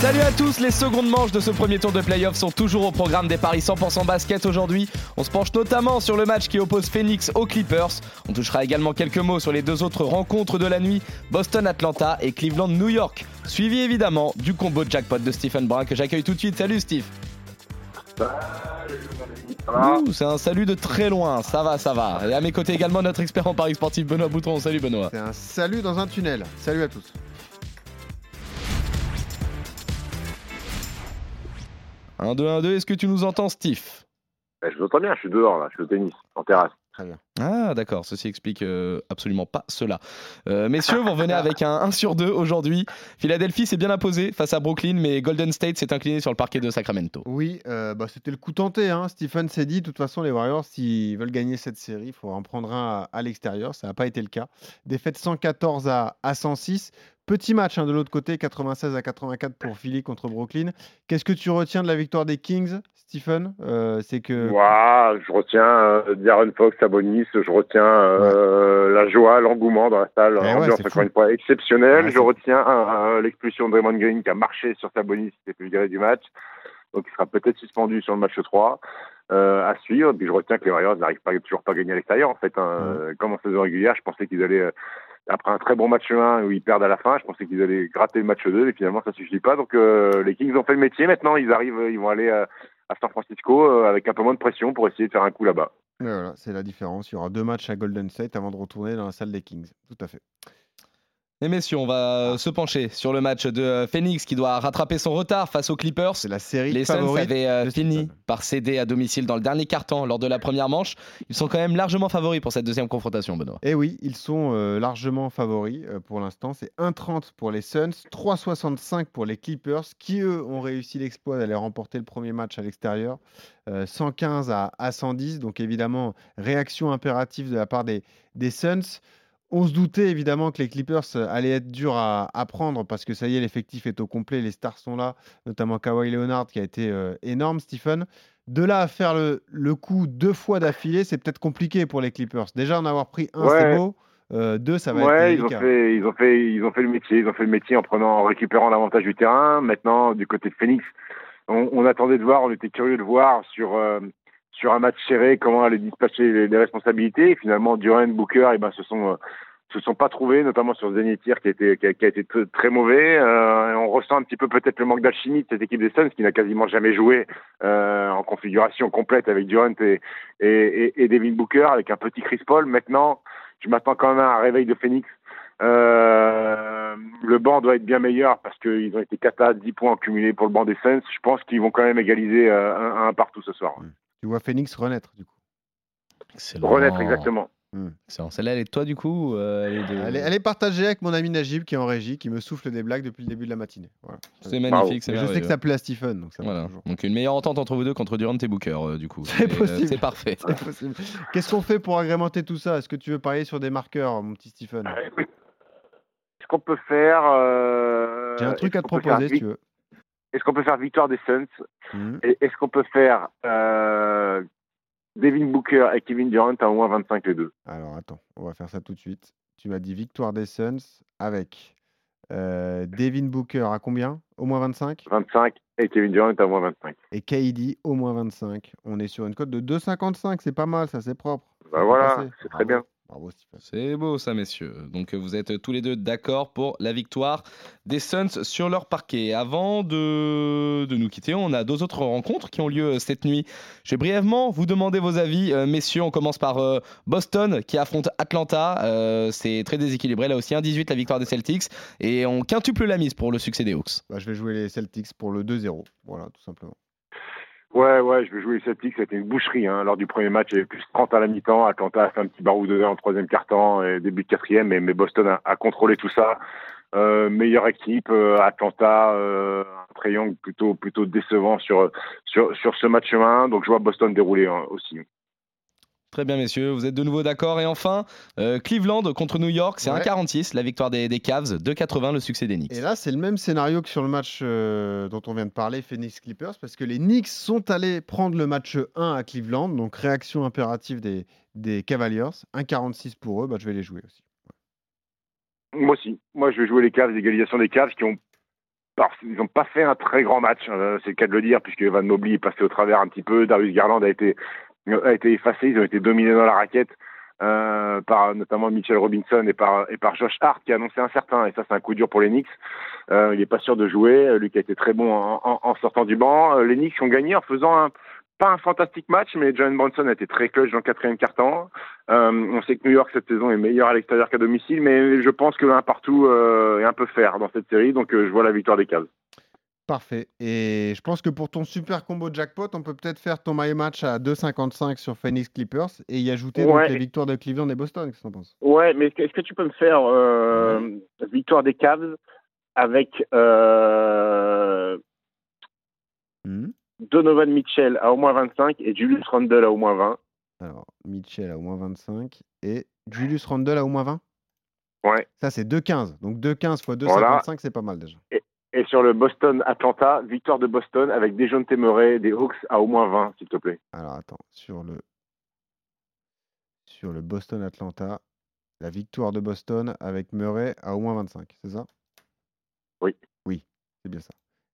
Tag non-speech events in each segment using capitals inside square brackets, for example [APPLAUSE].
Salut à tous, les secondes manches de ce premier tour de playoff sont toujours au programme des paris 100% basket aujourd'hui. On se penche notamment sur le match qui oppose Phoenix aux Clippers. On touchera également quelques mots sur les deux autres rencontres de la nuit, Boston-Atlanta et Cleveland-New York. Suivi évidemment du combo jackpot de Stephen Brun que j'accueille tout de suite. Salut Steve. C'est un salut de très loin, ça va, ça va. Et à mes côtés également notre expert en paris sportif Benoît Boutron. Salut Benoît. C'est un salut dans un tunnel. Salut à tous. Un 2 1 2, est-ce que tu nous entends Steve? Ben, Je vous entends bien, je suis dehors là, je suis au tennis, en terrasse. Très bien. Ah d'accord, ceci explique euh, absolument pas cela. Euh, messieurs, vous revenez avec un 1 sur 2 aujourd'hui. Philadelphie s'est bien imposé face à Brooklyn, mais Golden State s'est incliné sur le parquet de Sacramento. Oui, euh, bah, c'était le coup tenté. Hein. Stephen s'est dit, de toute façon, les Warriors, s'ils veulent gagner cette série, il faut en prendre un à, l'extérieur. Ça n'a pas été le cas. Défaite 114 à, à 106. Petit match hein, de l'autre côté, 96 à 84 pour Philly contre Brooklyn. Qu'est-ce que tu retiens de la victoire des Kings, Stephen? Euh, C'est que. je retiens euh, Darren Fox, Sabonis, je retiens euh, la joie, l'engouement dans la salle, eh ambiance encore une fois exceptionnelle. je retiens l'expulsion de Draymond Green qui a marché sur Sabonis, qui s'est fait virer du match. Donc il sera peut-être suspendu sur le match 3 à suivre. Puis je retiens que les Warriors n'arrivent pas, toujours pas à gagner à l'extérieur. En fait, hein. comme en saison régulière, je pensais qu'ils allaient après un très bon match 1 où ils perdent à la fin, je pensais qu'ils allaient gratter le match 2 et finalement ça suffit pas. Donc euh, les Kings ont fait le métier. Maintenant ils arrivent, ils vont aller à, San Francisco euh, avec un peu moins de pression pour essayer de faire un coup là-bas. Voilà, c'est la différence. Il y aura deux matchs à Golden State avant de retourner dans la salle des Kings. Tout à fait. Et messieurs, on va se pencher sur le match de euh, Phoenix qui doit rattraper son retard face aux Clippers. C'est la série Les Suns avaient euh, fini par céder à domicile dans le dernier quart-temps lors de la première manche. Ils sont quand même largement favoris pour cette deuxième confrontation, Benoît. Eh oui, ils sont euh, largement favoris pour l'instant. C'est 1,30 pour les Suns, 3,65 pour les Clippers qui, eux, ont réussi l'exploit d'aller remporter le premier match à l'extérieur. 115 à, 110. Donc évidemment, réaction impérative de la part des, des Suns. On se doutait évidemment que les Clippers euh, allaient être durs à, prendre parce que ça y est, l'effectif est au complet, les stars sont là, notamment Kawhi Leonard qui a été euh, énorme, Stephen. De là à faire le, coup deux fois d'affilée, c'est peut-être compliqué pour les Clippers. Déjà en avoir pris un, c'est beau. Euh, deux, ça va être ils ont, fait, ils, ont fait, ils ont fait le métier. Ils ont fait le métier en, prenant, en récupérant l'avantage du terrain. Maintenant, du côté de Phoenix, on, attendait de voir, on était curieux de voir sur, sur un match serré, comment aller dispatcher les, responsabilités. Finalement, Durant, Booker, et eh ben, se sont euh, se sont pas trouvés, notamment sur Zenithir qui qui a, été très, mauvais. Euh, on ressent un petit peu peut-être le manque d'alchimie de cette équipe des Suns qui n'a quasiment jamais joué euh, en configuration complète avec Durant et, et, Devin Booker avec un petit Chris Paul. Maintenant, je m'attends quand même à un réveil de Phoenix. Le banc doit être bien meilleur parce qu'ils ont été 4 à 10 points cumulés pour le banc des Suns. Je pense qu'ils vont quand même égaliser un partout ce soir. Tu vois Phoenix renaître, du coup. Renaître, exactement. Hmm. Celle-là, elle est de toi, du coup euh, elle, est partagée avec mon ami Najib qui est en régie, qui me souffle des blagues depuis le début de la matinée. C'est magnifique. Je sais que ça plaît à Stephen. Donc, donc une meilleure entente entre vous deux qu'entre Durant et Booker, euh, du coup. C'est euh, possible. c'est parfait. [LAUGHS] Qu'est-ce qu'on fait pour agrémenter tout ça? Est-ce que tu veux parier sur des marqueurs, mon petit Stephen? Est-ce qu'on peut faire. J'ai un truc à te proposer, si tu veux. Est-ce qu'on peut faire victoire des Suns hmm. Est-ce qu'on peut faire Devin Booker et Kevin Durant à au moins 25 les deux? Alors attends, on va faire ça tout de suite. Tu m'as dit victoire des Suns avec euh, Devin Booker à combien? Au moins 25 25 et Kevin Durant à au moins 25. Et KD au moins 25. On est sur une cote de 2,55, c'est pas mal, ça c'est propre. Bah voilà, c'est très bien. C'est beau ça, messieurs. Donc vous êtes tous les deux d'accord pour la victoire des Suns sur leur parquet. Avant de, nous quitter, on a deux autres rencontres qui ont lieu cette nuit. Je vais brièvement vous demander vos avis. Euh, messieurs, on commence par euh, Boston qui affronte Atlanta. Euh, c'est très déséquilibré là aussi. 1-18 la victoire des Celtics. Et on quintuple la mise pour le succès des Hawks. Bah, je vais jouer les Celtics pour le 2-0. Voilà, tout simplement. Ouais, ouais, je vais jouer les Celtics. C'était une boucherie. Hein. Lors du premier match, il y avait plus 30 à la mi-temps. Atlanta a fait un petit barou de en troisième quart-temps et début de quatrième. Mais, mais Boston a, contrôlé tout ça. Euh, meilleure équipe, euh, Atlanta, euh, un triangle plutôt plutôt décevant sur sur sur ce match 1. Donc je vois Boston dérouler hein, aussi. Très bien, messieurs, vous êtes de nouveau d'accord. Et enfin, euh, Cleveland contre New York, c'est Ouais. 1,46 la victoire des, des Cavs, 2,80 le succès des Knicks. Et là, c'est le même scénario que sur le match euh, dont on vient de parler, Phoenix Clippers, parce que les Knicks sont allés prendre le match 1 à Cleveland, donc réaction impérative des, des Cavaliers. 1,46 pour eux, bah, je vais les jouer aussi. Moi aussi. Moi, je vais jouer les Cavs, l'égalisation des Cavs qui ont. alors, ils n'ont pas fait un très grand match, euh, c'est le cas de le dire, puisque Van Mobley est passé au travers un petit peu. Darius Garland a été, a été effacé. Ils ont été dominés dans la raquette euh, par notamment Mitchell Robinson et par, et par Josh Hart qui a annoncé un certain. Et ça, c'est un coup dur pour les Knicks. Euh, il n'est pas sûr de jouer. Euh, Lui qui a été très bon en, en- en sortant du banc. Euh, les Knicks ont gagné en faisant un, pas un fantastique match, mais John Bronson a été très clutch dans le quatrième quart-temps. Euh, on sait que New York cette saison est meilleur à l'extérieur qu'à domicile, mais je pense que un partout euh, est un peu faire dans cette série, donc euh, je vois la victoire des Cavs. Parfait. Et je pense que pour ton super combo jackpot, on peut peut-être faire ton my match à 2,55 sur Phoenix Clippers et y ajouter donc, les victoires de Cleveland et Boston. Qu'est-ce que penses? Ouais, mais est-ce que tu peux me faire euh, victoire des Cavs avec euh, Hmm Donovan Mitchell à au moins 25 et Julius Randle à au moins 20 Alors, Mitchell à au moins 25 et Julius Randle à au moins 20 Ouais. Ça, c'est 2,15. Donc 2,15 fois 2,55, Voilà. c'est pas mal déjà. Et sur le Boston-Atlanta, victoire de Boston avec Dejounte Murray des Hawks à au moins 20, s'il te plaît. Alors attends, sur le sur le Boston Atlanta, la victoire de Boston avec Murray à au moins 25, c'est ça? Oui. Oui, c'est bien ça.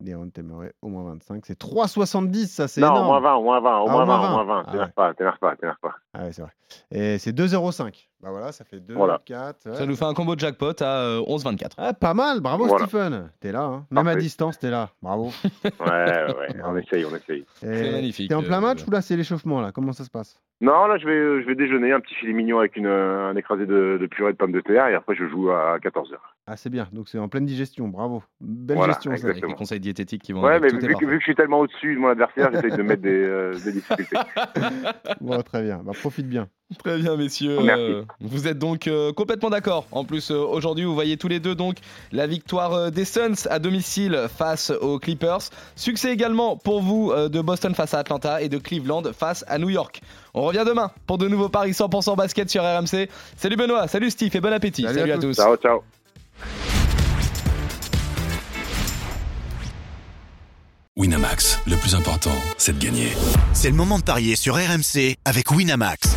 Deontay Murray au moins 25, c'est 3,70 ça c'est Non, énorme. au moins 20, au moins 20, au Ah, moins au moins 20, au moins 20. 20. Ah T'énerve ouais. pas, t'énerve pas, t'énerve pas. Ah ouais, c'est vrai. Et c'est 2,05. Bah voilà, ça fait 2, Voilà. 4. Ça nous fait un combo de jackpot à euh, 11,24. Ah, pas mal, bravo Voilà. Stephen. T'es là, hein. même à distance, t'es là. Bravo. Ouais, ouais, ouais, on essaye, on essaye. Et magnifique, T'es en plein euh, match ou là c'est l'échauffement là? Comment ça se passe? Non, là, je vais, je vais déjeuner, un petit filet mignon avec une, euh, un écrasé de, de purée de pommes de terre, et après, je joue à 14h. Ah c'est bien, donc c'est en pleine digestion, bravo. Belle Voilà, gestion ça. Avec les conseils diététiques qui vont Ouais, mais vu vu que je suis tellement au-dessus de mon adversaire, j'essaye de mettre des, euh, des difficultés. [LAUGHS] Bon, très bien, bah, profite bien. Très bien, messieurs. Merci. Euh, vous êtes donc euh, complètement d'accord. En plus, euh, aujourd'hui, vous voyez tous les deux donc la victoire euh, des Suns à domicile face aux Clippers. Succès également pour vous euh, de Boston face à Atlanta et de Cleveland face à New York. On revient demain pour de nouveaux paris 100% basket sur RMC. Salut Benoît, salut Steve et bon appétit. Salut Salut, à à tous. tous. ciao, ciao. Winamax, le plus important, c'est de gagner. C'est le moment de parier sur RMC avec Winamax.